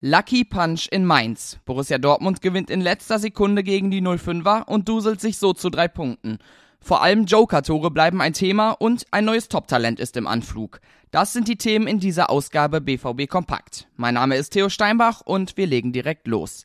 Lucky Punch in Mainz. Borussia Dortmund gewinnt in letzter Sekunde gegen die 05er und duselt sich so zu drei Punkten. Vor allem Joker-Tore bleiben ein Thema und ein neues Top-Talent ist im Anflug. Das sind die Themen in dieser Ausgabe BVB Kompakt. Mein Name ist Theo Steinbach und wir legen direkt los.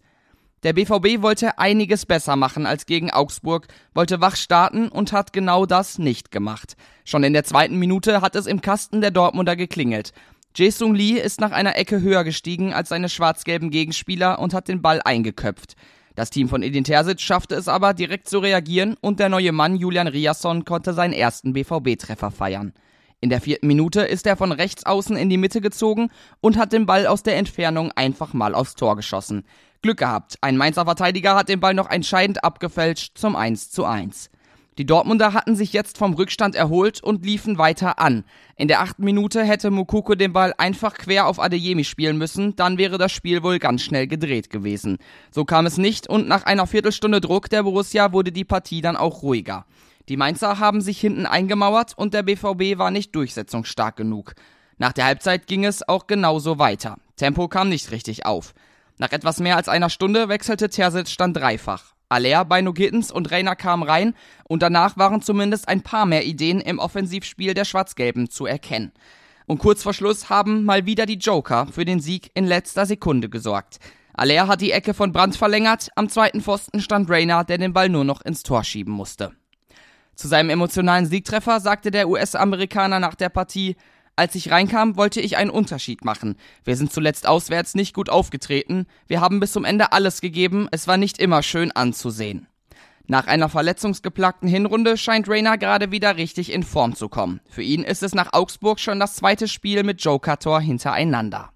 Der BVB wollte einiges besser machen als gegen Augsburg, wollte wach starten und hat genau das nicht gemacht. Schon in der zweiten Minute hat es im Kasten der Dortmunder geklingelt. Jae-Sung Lee ist nach einer Ecke höher gestiegen als seine schwarz-gelben Gegenspieler und hat den Ball eingeköpft. Das Team von Edin Terzic schaffte es aber, direkt zu reagieren und der neue Mann Julian Riasson konnte seinen ersten BVB-Treffer feiern. In der vierten Minute ist er von rechts außen in die Mitte gezogen und hat den Ball aus der Entfernung einfach mal aufs Tor geschossen. Glück gehabt, ein Mainzer Verteidiger hat den Ball noch entscheidend abgefälscht zum 1 zu 1. Die Dortmunder hatten sich jetzt vom Rückstand erholt und liefen weiter an. In der achten Minute hätte Mukoko den Ball einfach quer auf Adeyemi spielen müssen, dann wäre das Spiel wohl ganz schnell gedreht gewesen. So kam es nicht und nach einer Viertelstunde Druck der Borussia wurde die Partie dann auch ruhiger. Die Mainzer haben sich hinten eingemauert und der BVB war nicht durchsetzungsstark genug. Nach der Halbzeit ging es auch genauso weiter. Tempo kam nicht richtig auf. Nach etwas mehr als einer Stunde wechselte Terzic dann dreifach. Aller, Beino Gittens und Reiner kamen rein und danach waren zumindest ein paar mehr Ideen im Offensivspiel der Schwarz-Gelben zu erkennen. Und kurz vor Schluss haben mal wieder die Joker für den Sieg in letzter Sekunde gesorgt. Aller hat die Ecke von Brandt verlängert, am zweiten Pfosten stand Rainer, der den Ball nur noch ins Tor schieben musste. Zu seinem emotionalen Siegtreffer sagte der US-Amerikaner nach der Partie, als ich reinkam, wollte ich einen Unterschied machen. Wir sind zuletzt auswärts nicht gut aufgetreten. Wir haben bis zum Ende alles gegeben. Es war nicht immer schön anzusehen. Nach einer verletzungsgeplagten Hinrunde scheint Rayner gerade wieder richtig in Form zu kommen. Für ihn ist es nach Augsburg schon das zweite Spiel mit Joker-Tor hintereinander.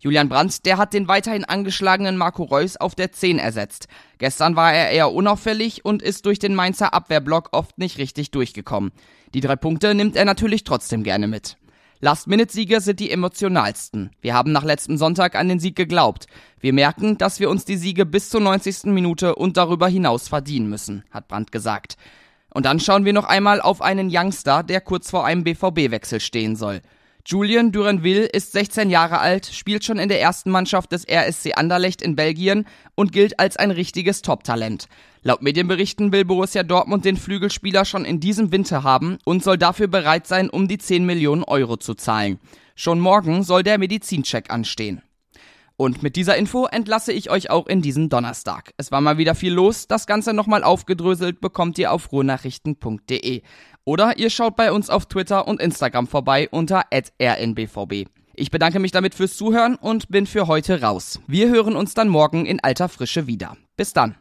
Julian Brandt, der hat den weiterhin angeschlagenen Marco Reus auf der 10 ersetzt. Gestern war er eher unauffällig und ist durch den Mainzer Abwehrblock oft nicht richtig durchgekommen. Die drei Punkte nimmt er natürlich trotzdem gerne mit. Last-Minute-Siege sind die emotionalsten. Wir haben nach letztem Sonntag an den Sieg geglaubt. Wir merken, dass wir uns die Siege bis zur 90. Minute und darüber hinaus verdienen müssen, hat Brandt gesagt. Und dann schauen wir noch einmal auf einen Youngster, der kurz vor einem BVB-Wechsel stehen soll. Julian Durenville ist 16 Jahre alt, spielt schon in der ersten Mannschaft des RSC Anderlecht in Belgien und gilt als ein richtiges Top-Talent. Laut Medienberichten will Borussia Dortmund den Flügelspieler schon in diesem Winter haben und soll dafür bereit sein, um die 10 Millionen Euro zu zahlen. Schon morgen soll der Medizincheck anstehen. Und mit dieser Info entlasse ich euch auch in diesen Donnerstag. Es war mal wieder viel los. Das Ganze nochmal aufgedröselt bekommt ihr auf ruhrnachrichten.de. Oder ihr schaut bei uns auf Twitter und Instagram vorbei unter rnbvb. Ich bedanke mich damit fürs Zuhören und bin für heute raus. Wir hören uns dann morgen in alter Frische wieder. Bis dann.